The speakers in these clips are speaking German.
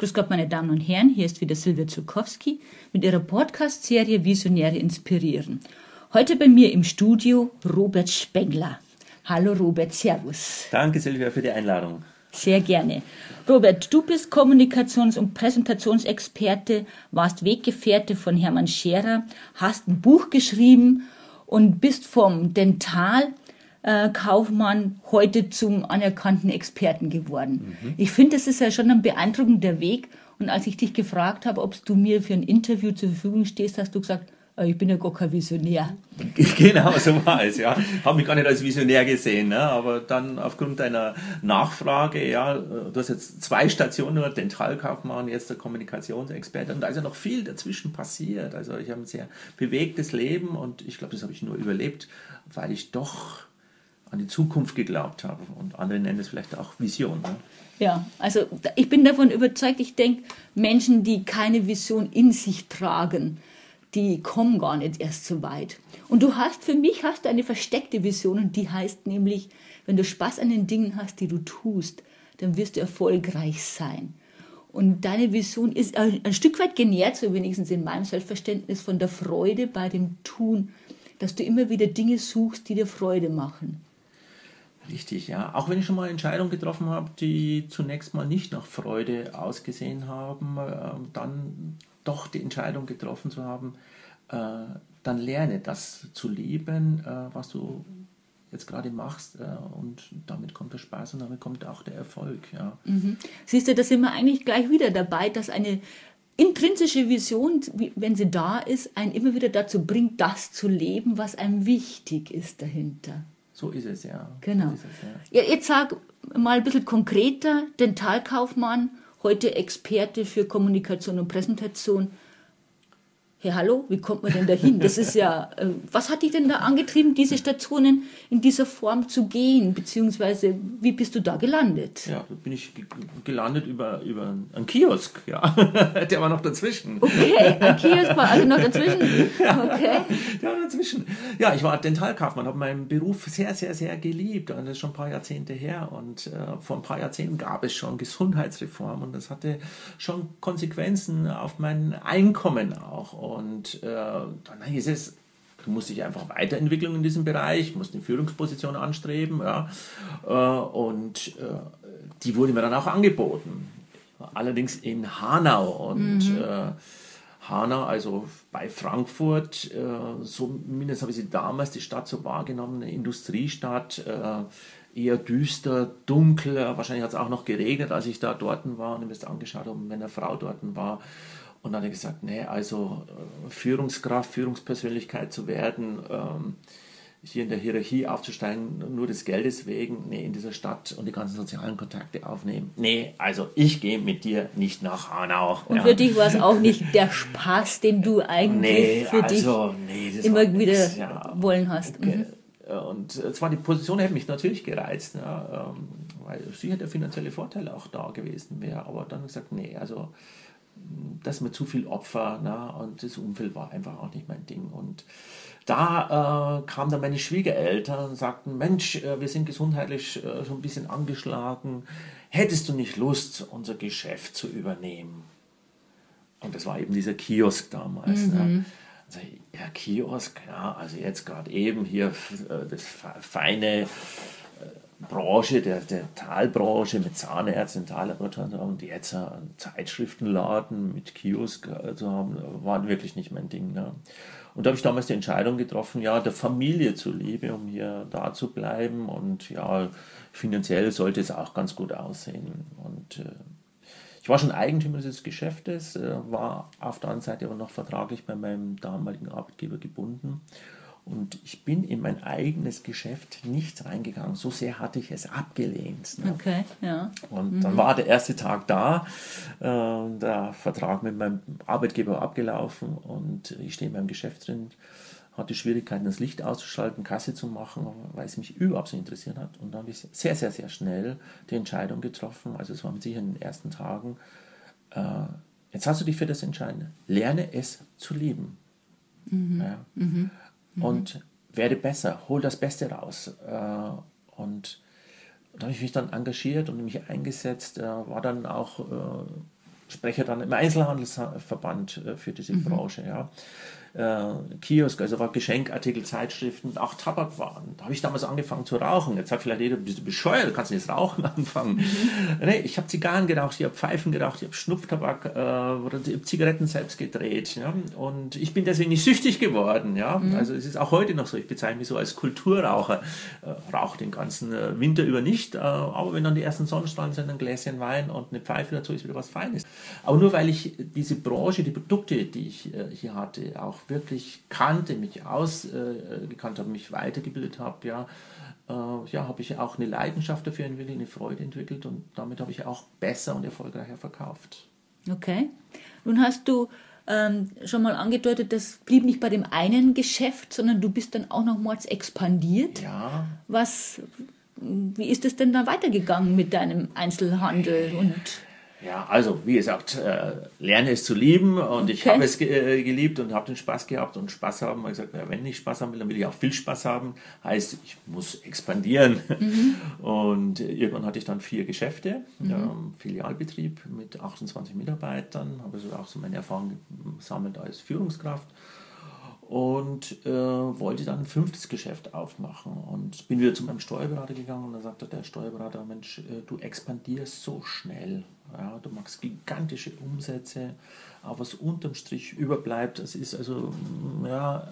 Grüß Gott, meine Damen und Herren, hier ist wieder Silvia Zukowski mit ihrer Podcast-Serie Visionäre inspirieren. Heute bei mir im Studio Robert Spengler. Hallo Robert, Servus. Danke Silvia für die Einladung. Sehr gerne. Robert, du bist Kommunikations- und Präsentationsexperte, warst Weggefährte von Hermann Scherer, hast ein Buch geschrieben und bist vom Dental äh, Kaufmann heute zum anerkannten Experten geworden. Mhm. Ich finde, das ist ja schon ein beeindruckender Weg. Und als ich dich gefragt habe, ob du mir für ein Interview zur Verfügung stehst, hast du gesagt, äh, ich bin ja gar kein Visionär. Genau, so war es, ja. Habe mich gar nicht als Visionär gesehen, ne? aber dann aufgrund deiner Nachfrage, ja, du hast jetzt zwei Stationen, Dentalkaufmann, jetzt der Kommunikationsexperte und da ist ja noch viel dazwischen passiert. Also ich habe ein sehr bewegtes Leben und ich glaube, das habe ich nur überlebt, weil ich doch an die Zukunft geglaubt habe. Und andere nennen es vielleicht auch Vision. Ne? Ja, also ich bin davon überzeugt, ich denke, Menschen, die keine Vision in sich tragen, die kommen gar nicht erst so weit. Und du hast, für mich hast du eine versteckte Vision und die heißt nämlich, wenn du Spaß an den Dingen hast, die du tust, dann wirst du erfolgreich sein. Und deine Vision ist ein Stück weit genährt, so wenigstens in meinem Selbstverständnis, von der Freude bei dem Tun, dass du immer wieder Dinge suchst, die dir Freude machen. Richtig, ja. Auch wenn ich schon mal Entscheidungen getroffen habe, die zunächst mal nicht nach Freude ausgesehen haben, äh, dann doch die Entscheidung getroffen zu haben, äh, dann lerne das zu lieben, äh, was du jetzt gerade machst äh, und damit kommt der Spaß und damit kommt auch der Erfolg. Ja. Mhm. Siehst du, da sind wir eigentlich gleich wieder dabei, dass eine intrinsische Vision, wenn sie da ist, einen immer wieder dazu bringt, das zu leben, was einem wichtig ist dahinter. So ist es, ja. Genau. Es, ja. Jetzt sag mal ein bisschen konkreter, Dentalkaufmann, heute Experte für Kommunikation und Präsentation hey, hallo, wie kommt man denn dahin? Das ist ja, äh, was hat dich denn da angetrieben, diese Stationen in dieser Form zu gehen? Beziehungsweise, wie bist du da gelandet? Ja, da bin ich gelandet über, über einen Kiosk, ja. Der war noch dazwischen. Okay, ein Kiosk war also noch dazwischen? Okay. Der war dazwischen. Ja, ich war Dentalkaufmann, habe meinen Beruf sehr, sehr, sehr geliebt. Und das ist schon ein paar Jahrzehnte her. Und äh, vor ein paar Jahrzehnten gab es schon Gesundheitsreform und das hatte schon Konsequenzen auf mein Einkommen auch. Und äh, dann hieß es, du musst dich einfach weiterentwickeln in diesem Bereich, musst eine Führungsposition anstreben. Ja. Äh, und äh, die wurde mir dann auch angeboten. Allerdings in Hanau. Und mhm. Äh, Hanau, also bei Frankfurt, äh, zumindest habe ich sie damals, die Stadt so wahrgenommen, eine Industriestadt, äh, eher düster, dunkel. Wahrscheinlich hat es auch noch geregnet, als ich da dort war und mir das angeschaut habe, wenn eine Frau dort war. Und dann hat er gesagt, nee, also äh, Führungskraft, Führungspersönlichkeit zu werden, ähm, hier in der Hierarchie aufzusteigen, nur des Geldes wegen, nee, in dieser Stadt und die ganzen sozialen Kontakte aufnehmen. Nee, also ich gehe mit dir nicht nach Hanau. Und ja. für dich war es auch nicht der Spaß, den du eigentlich nee, für also, dich nee, immer wieder nix, ja. wollen hast. Mhm. Und zwar die Position hätte mich natürlich gereizt, ja, ähm, weil sicher der finanzielle Vorteil auch da gewesen wäre, aber dann gesagt, nee, also das ist mir zu viel Opfer na, und das Umfeld war einfach auch nicht mein Ding. Und da äh, kamen dann meine Schwiegereltern und sagten, Mensch, äh, wir sind gesundheitlich äh, schon ein bisschen angeschlagen, hättest du nicht Lust, unser Geschäft zu übernehmen? Und das war eben dieser Kiosk damals. Ne? Mhm. Ne? Also, ja, Kiosk, ja, also jetzt gerade eben hier äh, das feine Branche, der, der Talbranche mit Zahnärzten, Tallaboratoren und jetzt einen Zeitschriftenladen mit Kiosk zu also haben, war wirklich nicht mein Ding. Ne? Und da habe ich damals die Entscheidung getroffen, ja, der Familie zuliebe, um hier da zu bleiben und ja, finanziell sollte es auch ganz gut aussehen. Und äh, ich war schon Eigentümer dieses Geschäftes, äh, war auf der anderen Seite aber noch vertraglich bei meinem damaligen Arbeitgeber gebunden Und ich bin in mein eigenes Geschäft nicht reingegangen. So sehr hatte ich es abgelehnt. Ne? Okay, ja. Und mhm. dann war der erste Tag da, äh, der Vertrag mit meinem Arbeitgeber abgelaufen und ich stehe in meinem Geschäft drin, hatte Schwierigkeiten, das Licht auszuschalten, Kasse zu machen, weil es mich überhaupt nicht interessiert hat. Und dann habe ich sehr, sehr, sehr schnell die Entscheidung getroffen, also es war mit sicher in den ersten Tagen, äh, jetzt hast du dich für das entschieden. Lerne es zu lieben. Mhm. Ja. Mhm. Mhm. Und werde besser, hol das Beste raus. Äh, und da habe ich mich dann engagiert und mich eingesetzt, äh, war dann auch äh, Sprecher dann im Einzelhandelsverband für diese mhm. Branche. Ja äh, Kiosk, also war Geschenkartikel, Zeitschriften, auch Tabakwaren. Da habe ich damals angefangen zu rauchen. Jetzt sagt vielleicht jeder, bist du bescheuert, du kannst nicht rauchen anfangen. Mhm. Nee, ich habe Zigarren geraucht, ich habe Pfeifen geraucht, ich habe Schnupftabak äh, oder Zigaretten selbst gedreht. Ja? Und ich bin deswegen nicht süchtig geworden. Ja? Mhm. Also es ist auch heute noch so, ich bezeichne mich so als Kulturraucher. Äh, rauche den ganzen äh, Winter über nicht, äh, aber wenn dann die ersten Sonnenstrahlen sind, ein Gläschen Wein und eine Pfeife dazu ist wieder was Feines. Aber nur weil ich diese Branche, die Produkte, die ich äh, hier hatte, auch wirklich kannte, mich ausgekannt äh, habe, mich weitergebildet habe, ja, äh, ja, habe ich auch eine Leidenschaft dafür entwickelt, eine Freude entwickelt und damit habe ich auch besser und erfolgreicher verkauft. Okay. Nun hast du ähm, schon mal angedeutet, das blieb nicht bei dem einen Geschäft, sondern du bist dann auch nochmals expandiert. Ja. Was, wie ist es denn dann weitergegangen mit deinem Einzelhandel und ja, also wie gesagt, äh, lerne es zu lieben und okay. ich habe es ge äh, geliebt und habe den Spaß gehabt und Spaß haben. Ich gesagt, ja, wenn ich Spaß haben will, dann will ich auch viel Spaß haben. Heißt, ich muss expandieren. Mhm. Und irgendwann hatte ich dann vier Geschäfte, mhm. ähm, Filialbetrieb mit 28 Mitarbeitern, habe also auch so meine Erfahrung gesammelt als Führungskraft und äh, wollte dann ein fünftes Geschäft aufmachen und bin wieder zu meinem Steuerberater gegangen und dann sagte der Steuerberater, Mensch, äh, du expandierst so schnell, ja, du machst gigantische Umsätze, aber was unterm Strich überbleibt, das ist also ja,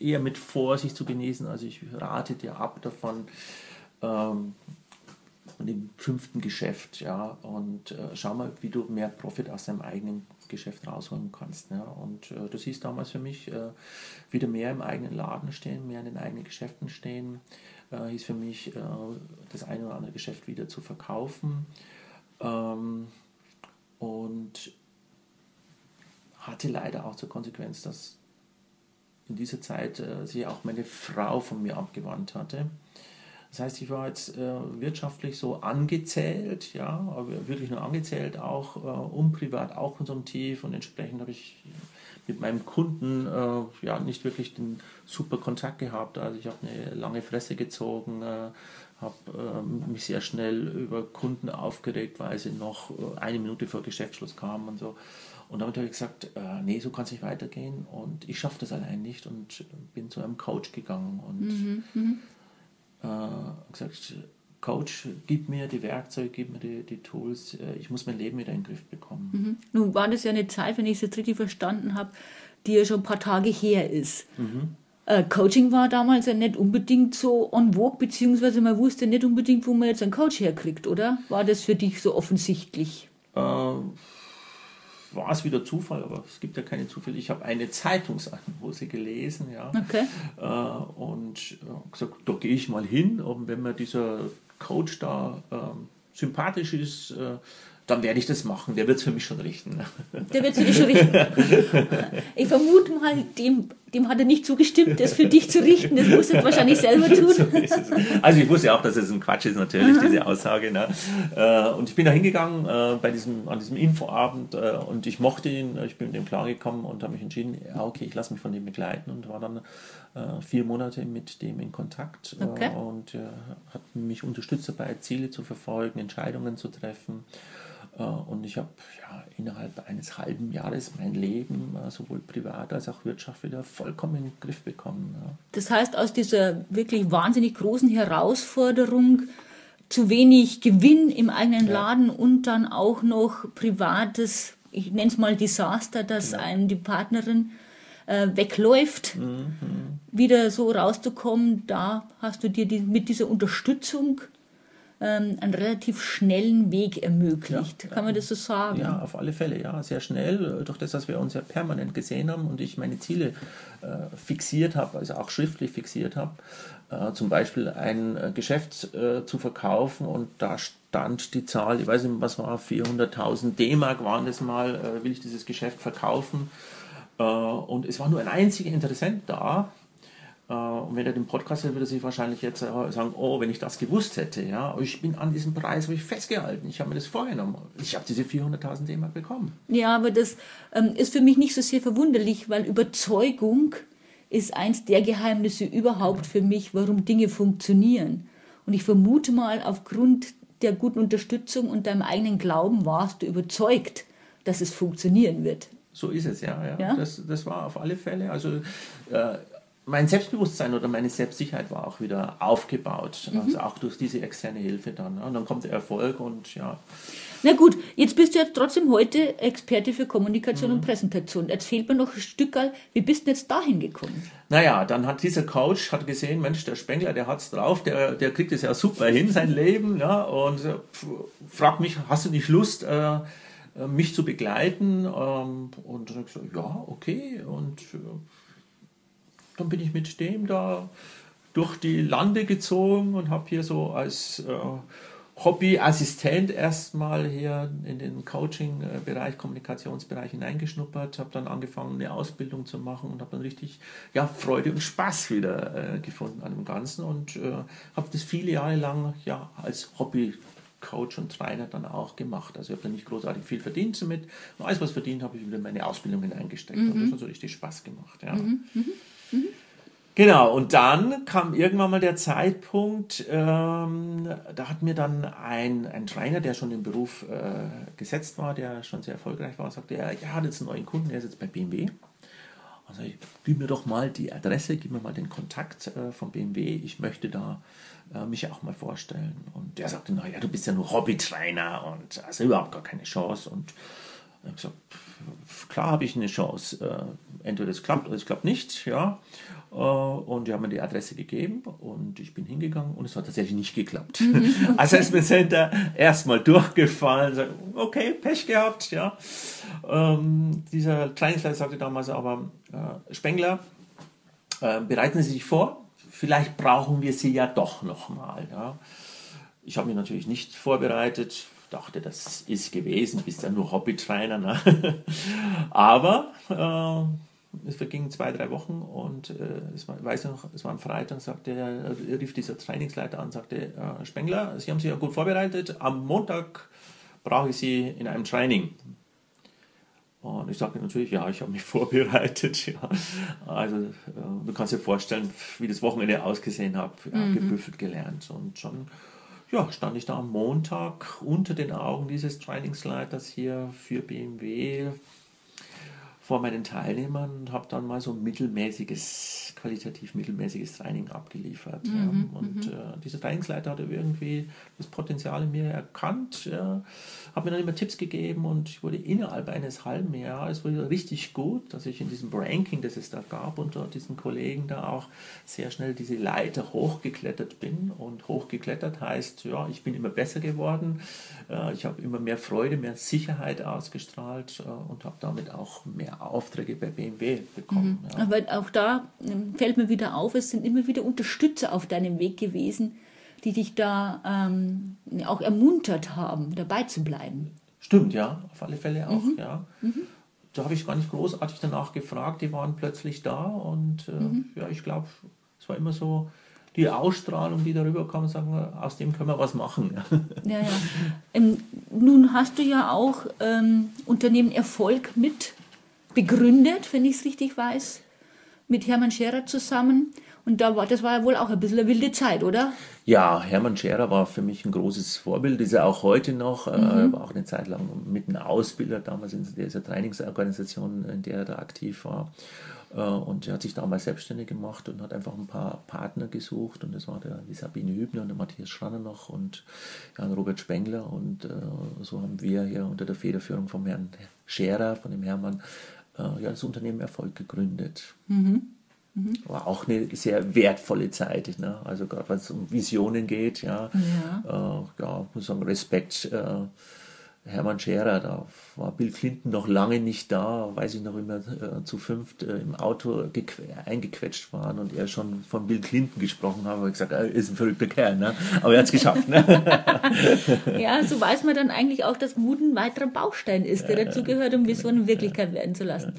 eher mit Vorsicht zu genießen, also ich rate dir ab davon, ähm, von dem fünften Geschäft, ja, und äh, schau mal, wie du mehr Profit aus deinem eigenen Geschäft rausholen kannst. Ja. Und äh, das hieß damals für mich, äh, wieder mehr im eigenen Laden stehen, mehr in den eigenen Geschäften stehen, äh, hieß für mich, äh, das eine oder andere Geschäft wieder zu verkaufen. Ähm, und hatte leider auch zur Konsequenz, dass in dieser Zeit äh, sich auch meine Frau von mir abgewandt hatte. Das heißt, ich war jetzt äh, wirtschaftlich so angezählt, ja, wirklich nur angezählt, auch äh, privat auch konsumtiv und entsprechend habe ich mit meinem Kunden äh, ja nicht wirklich den super Kontakt gehabt. Also ich habe eine lange Fresse gezogen, äh, habe ähm, mich sehr schnell über Kunden aufgeregt, weil sie noch äh, eine Minute vor Geschäftsschluss kamen und so. Und damit habe ich gesagt, äh, nee, so kann es nicht weitergehen und ich schaffe das allein nicht und bin zu einem Coach gegangen und mhm, mhm äh, gesagt, Coach, gib mir die Werkzeuge, gib mir die, die Tools, äh, ich muss mein Leben wieder in den Griff bekommen. Mhm. Nun war das ja eine Zeit, wenn ich es jetzt richtig verstanden habe, die ja schon ein paar Tage her ist. Mhm. Äh, Coaching war damals ja nicht unbedingt so on vogue, beziehungsweise man wusste nicht unbedingt, wo man jetzt einen Coach herkriegt, oder? War das für dich so offensichtlich? Äh, war es wieder Zufall, aber es gibt ja keine Zufälle. Ich habe eine Zeitungsannonce gelesen, ja. Okay. Äh, und äh, gesagt, da gehe ich mal hin, und wenn mir dieser Coach da äh, sympathisch ist, äh, dann werde ich das machen. Der wird es für mich schon richten. Der wird es für dich schon richten. Ich vermute mal, dem, dem hat er nicht zugestimmt, das für dich zu richten. Das musst du wahrscheinlich selber tun. So also ich wusste auch, dass es ein Quatsch ist, natürlich, Aha. diese Aussage. Ne? Äh, und ich bin da hingegangen äh, bei diesem, an diesem Infoabend äh, und ich mochte ihn, ich bin mit dem klargekommen und habe mich entschieden, ja, okay, ich lasse mich von dem begleiten und war dann vier Monate mit dem in Kontakt okay. und hat mich unterstützt dabei, Ziele zu verfolgen, Entscheidungen zu treffen. Äh, und ich habe ja, innerhalb eines halben Jahres mein Leben, äh, sowohl privat als auch Wirtschaft, wieder vollkommen in den Griff bekommen. Ja. Das heißt, aus dieser wirklich wahnsinnig großen Herausforderung, zu wenig Gewinn im eigenen Laden ja. und dann auch noch privates, ich nenne es mal Desaster, dass genau. einem die Partnerin äh, wegläuft, mhm. wieder so rauszukommen, da hast du dir die, mit dieser Unterstützung ähm, einen relativ schnellen Weg ermöglicht. Kann man das so sagen? Ja, auf alle Fälle, ja, sehr schnell. Durch das, dass wir uns ja permanent gesehen haben und ich meine Ziele äh, fixiert habe, also auch schriftlich fixiert habe, äh, zum Beispiel ein äh, Geschäft äh, zu verkaufen und da stand die Zahl, ich weiß nicht, was war, 400.000 D-Mark waren das mal, äh, will ich dieses Geschäft verkaufen. Äh, und es war nur ein einziger Interessent da äh, und wenn er den Podcast hört, würde er sich wahrscheinlich jetzt äh, sagen, oh, wenn ich das gewusst hätte, ja, ich bin an diesem Preis habe ich festgehalten, ich habe mir das vorgenommen, ich habe diese 400.000 D-Mark bekommen. Ja, aber das ähm, ist für mich nicht so sehr verwunderlich, weil Überzeugung ist eins der Geheimnisse überhaupt für mich, warum Dinge funktionieren. Und ich vermute mal, aufgrund der guten Unterstützung und deinem eigenen Glauben warst du überzeugt, dass es funktionieren wird. So ist es, ja. ja. ja? Das, das war auf alle Fälle. Also äh, mein Selbstbewusstsein oder meine Selbstsicherheit war auch wieder aufgebaut. Mhm. Also auch durch diese externe Hilfe dann. Und dann kommt der Erfolg und ja. Na gut, jetzt bist du ja trotzdem heute Experte für Kommunikation mhm. und Präsentation. Jetzt fehlt mir noch ein Stück, wie bist du jetzt dahin gekommen? Naja, dann hat dieser Coach hat gesehen, Mensch, der Spengler, der hat's drauf, der, der kriegt es ja super hin, sein Leben, ja, und äh, fragt mich, hast du nicht Lust, äh, äh mich zu begleiten? Ähm, und ich gesagt, ja, okay. Und äh, dann bin ich mit dem da durch die Lande gezogen und habe hier so als äh, Hobbyassistent erstmal hier in den Coaching-Bereich, Kommunikationsbereich hineingeschnuppert, habe dann angefangen, eine Ausbildung zu machen und habe dann richtig ja, Freude und Spaß wieder äh, gefunden an dem Ganzen und äh, habe das viele Jahre lang ja, als Hobby Coach und Trainer dann auch gemacht. Also ich habe da nicht großartig viel verdient damit. alles, was verdient habe, ich wieder in meine Ausbildungen eingesteckt. Mhm. Und das hat so richtig Spaß gemacht. Ja. Mhm. Mhm. Genau, und dann kam irgendwann mal der Zeitpunkt, ähm, da hat mir dann ein, ein Trainer, der schon im Beruf äh, gesetzt war, der schon sehr erfolgreich war, sagte, er ja, hat jetzt einen neuen Kunden, der ist jetzt bei BMW. Also ich, gib mir doch mal die Adresse, gib mir mal den Kontakt äh, vom BMW, ich möchte da äh, mich auch mal vorstellen. Und der sagte, naja, du bist ja nur Hobbytrainer und hast überhaupt gar keine Chance. Und ich habe gesagt, klar habe ich eine Chance. Äh, entweder es klappt oder es klappt nicht. Ja. Äh, und die haben mir die Adresse gegeben und ich bin hingegangen und es hat tatsächlich nicht geklappt. Mhm. Also ist mir Center erstmal durchgefallen. Okay, Pech gehabt. Ja. Ähm, dieser Trainingsleiter sagte damals aber, äh, Spengler, bereiten Sie sich vor, vielleicht brauchen wir Sie ja doch nochmal. Ja. Ich habe mich natürlich nicht vorbereitet, dachte, das ist gewesen, bist ja nur Hobbytrainer. Ne? Aber äh, es vergingen zwei, drei Wochen und äh, es war, weiß noch, es war am Freitag, sagte er, rief dieser Trainingsleiter an, sagte, äh, Spengler, Sie haben sich ja gut vorbereitet, am Montag brauche ich Sie in einem Training. Und ich sagte natürlich, ja, ich habe mich vorbereitet. Ja. Also äh, du kannst dir vorstellen, wie das Wochenende ausgesehen hat, ja, mhm. gebüffelt gelernt und schon ja, stand ich da am Montag unter den Augen dieses Trainingsleiters hier für BMW vor meinen Teilnehmern und habe dann mal so mittelmäßiges, qualitativ mittelmäßiges Training abgeliefert. Mhm, ja. Und mhm. äh, dieser Trainingsleiter hatte irgendwie das Potenzial in mir erkannt, ja. hat mir dann immer Tipps gegeben und ich wurde innerhalb eines halben Jahres wurde richtig gut, dass ich in diesem Ranking, das es da gab, unter diesen Kollegen da auch sehr schnell diese Leiter hochgeklettert bin. Und hochgeklettert heißt, ja, ich bin immer besser geworden, äh, ich habe immer mehr Freude, mehr Sicherheit ausgestrahlt äh, und habe damit auch mehr Aufträge bei BMW bekommen. Mhm. Ja. Aber auch da ähm, fällt mir wieder auf, es sind immer wieder Unterstützer auf deinem Weg gewesen, die dich da ähm, auch ermuntert haben, dabei zu bleiben. Stimmt, ja, auf alle Fälle auch, mhm. ja. Mhm. Da habe ich gar nicht großartig danach gefragt, die waren plötzlich da und äh, mhm. ja, ich glaube, es war immer so, die Ausstrahlung, die darüber kam, sagen wir, aus dem können wir was machen. Ja, ja. Ähm, nun hast du ja auch ähm, Unternehmen Erfolg mit begründet, wenn ich es richtig weiß, mit Hermann Scherer zusammen. Und da war, das war ja wohl auch ein bisschen eine wilde Zeit, oder? Ja, Hermann Scherer war für mich ein großes Vorbild, ist er auch heute noch. Äh, mhm. Er war auch eine Zeit lang mit einem Ausbilder damals in dieser Trainingsorganisation, in der er da aktiv war. Äh, und er hat sich damals selbstständig gemacht und hat einfach ein paar Partner gesucht. Und das war der, die Sabine Hübner und der Matthias Schranner noch und Jan Robert Spengler. Und äh, so haben wir hier unter der Federführung vom Herrn Scherer, von dem Hermann, äh, ja, das Unternehmen Erfolg gegründet. Mhm. Mhm. War auch eine sehr wertvolle Zeit. Ne? Also gerade wenn es um Visionen geht, ja, ja. Äh, ja muss sagen, Respekt. Äh, Hermann Scherer, da war Bill Clinton noch lange nicht da, weiß ich noch immer äh, zu fünft äh, im Auto eingequetscht waren und er schon von Bill Clinton gesprochen hat, habe ich gesagt, er ist ein verrückter Kerl, ne? aber er hat es geschafft. Ne? ja, so weiß man dann eigentlich auch, dass Mut ein weiterer Baustein ist, der dazu gehört, um Visionen Wirklichkeit werden zu lassen.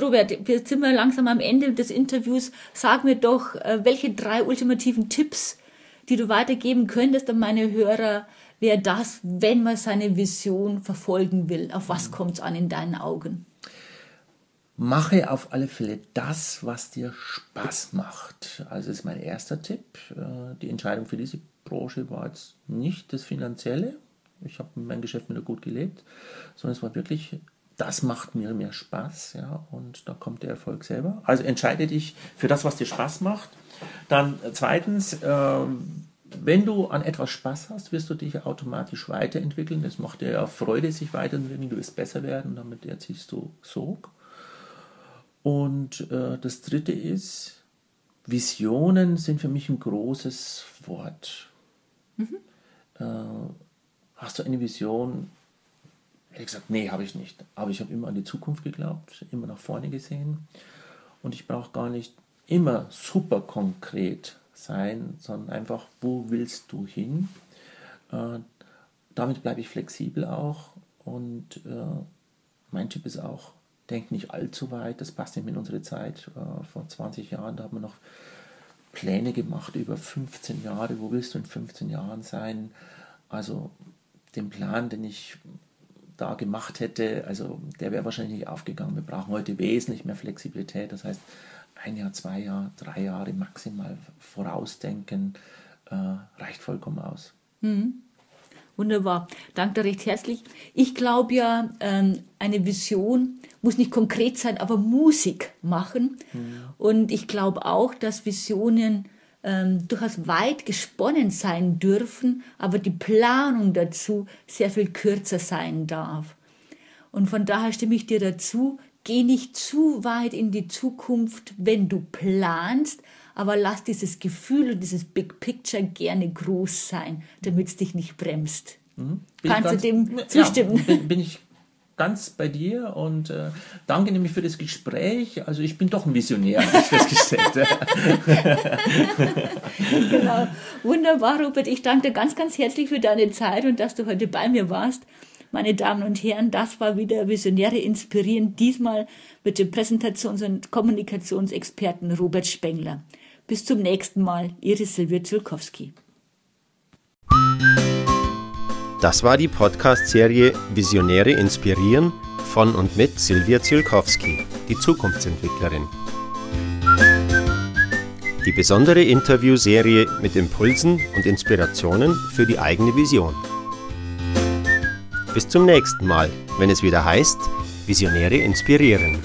Robert, wir sind mal langsam am Ende des Interviews. Sag mir doch, äh, welche drei ultimativen Tipps, die du weitergeben könntest an meine Hörer, wäre das, wenn man seine Vision verfolgen will? Auf was mhm. kommt es an in deinen Augen? Mache auf alle Fälle das, was dir Spaß macht. Also ist mein erster Tipp. Äh, die Entscheidung für diese Branche war jetzt nicht das Finanzielle. Ich habe mein Geschäft wieder gut gelebt, sondern es war wirklich, das macht mir mehr Spaß, ja, und da kommt der Erfolg selber. Also entscheide dich für das, was dir Spaß macht. Dann zweitens, äh, wenn du an etwas Spaß hast, wirst du dich automatisch weiterentwickeln. Es macht dir ja Freude, sich weiterentwickeln. Du wirst besser werden, damit erziehst du Sog. Und äh, das dritte ist, Visionen sind für mich ein großes Wort. Mhm. Äh, hast du eine Vision? Ich gesagt, nee, habe ich nicht. Aber ich habe immer an die Zukunft geglaubt, immer nach vorne gesehen. Und ich brauche gar nicht immer super konkret sein, sondern einfach, wo willst du hin? Äh, damit bleibe ich flexibel auch und äh, mein Tipp ist auch, denk nicht allzu weit, das passt nicht in unsere Zeit. Äh, vor 20 Jahren, da haben wir noch Pläne gemacht über 15 Jahre, wo willst du in 15 Jahren sein? Also den Plan, den ich da gemacht hätte, also der wäre wahrscheinlich nicht aufgegangen. Wir brauchen heute wesentlich mehr Flexibilität. Das heißt, ein Jahr, zwei Jahre, drei Jahre maximal vorausdenken, äh, reicht vollkommen aus. Mhm. Wunderbar. Danke recht herzlich. Ich glaube ja, ähm, eine Vision muss nicht konkret sein, aber Musik machen. Mhm. Und ich glaube auch, dass Visionen ähm, durchaus weit gesponnen sein dürfen, aber die Planung dazu sehr viel kürzer sein darf. Und von daher stimme ich dir dazu, Geh nicht zu weit in die Zukunft, wenn du planst, aber lass dieses Gefühl und dieses Big Picture gerne groß sein, damit es dich nicht bremst. Mhm. Kannst du dem zustimmen? Ja, bin, bin, ich ganz bei dir und äh, danke nämlich für das Gespräch. Also ich bin doch ein Visionär, habe ich festgestellt. genau. Wunderbar, Robert. Ich danke dir ganz, ganz herzlich für deine Zeit und dass du heute bei mir warst. Meine Damen und Herren, das war wieder Visionäre inspirieren, diesmal mit dem Präsentations- und Kommunikationsexperten Robert Spengler. Bis zum nächsten Mal, Ihre Silvia Zulkowski. Das war die Podcast-Serie Visionäre inspirieren von und mit Silvia Zielkowski, die Zukunftsentwicklerin. Die besondere Interviewserie mit Impulsen und Inspirationen für die eigene Vision. Bis zum nächsten Mal, wenn es wieder heißt, Visionäre inspirieren.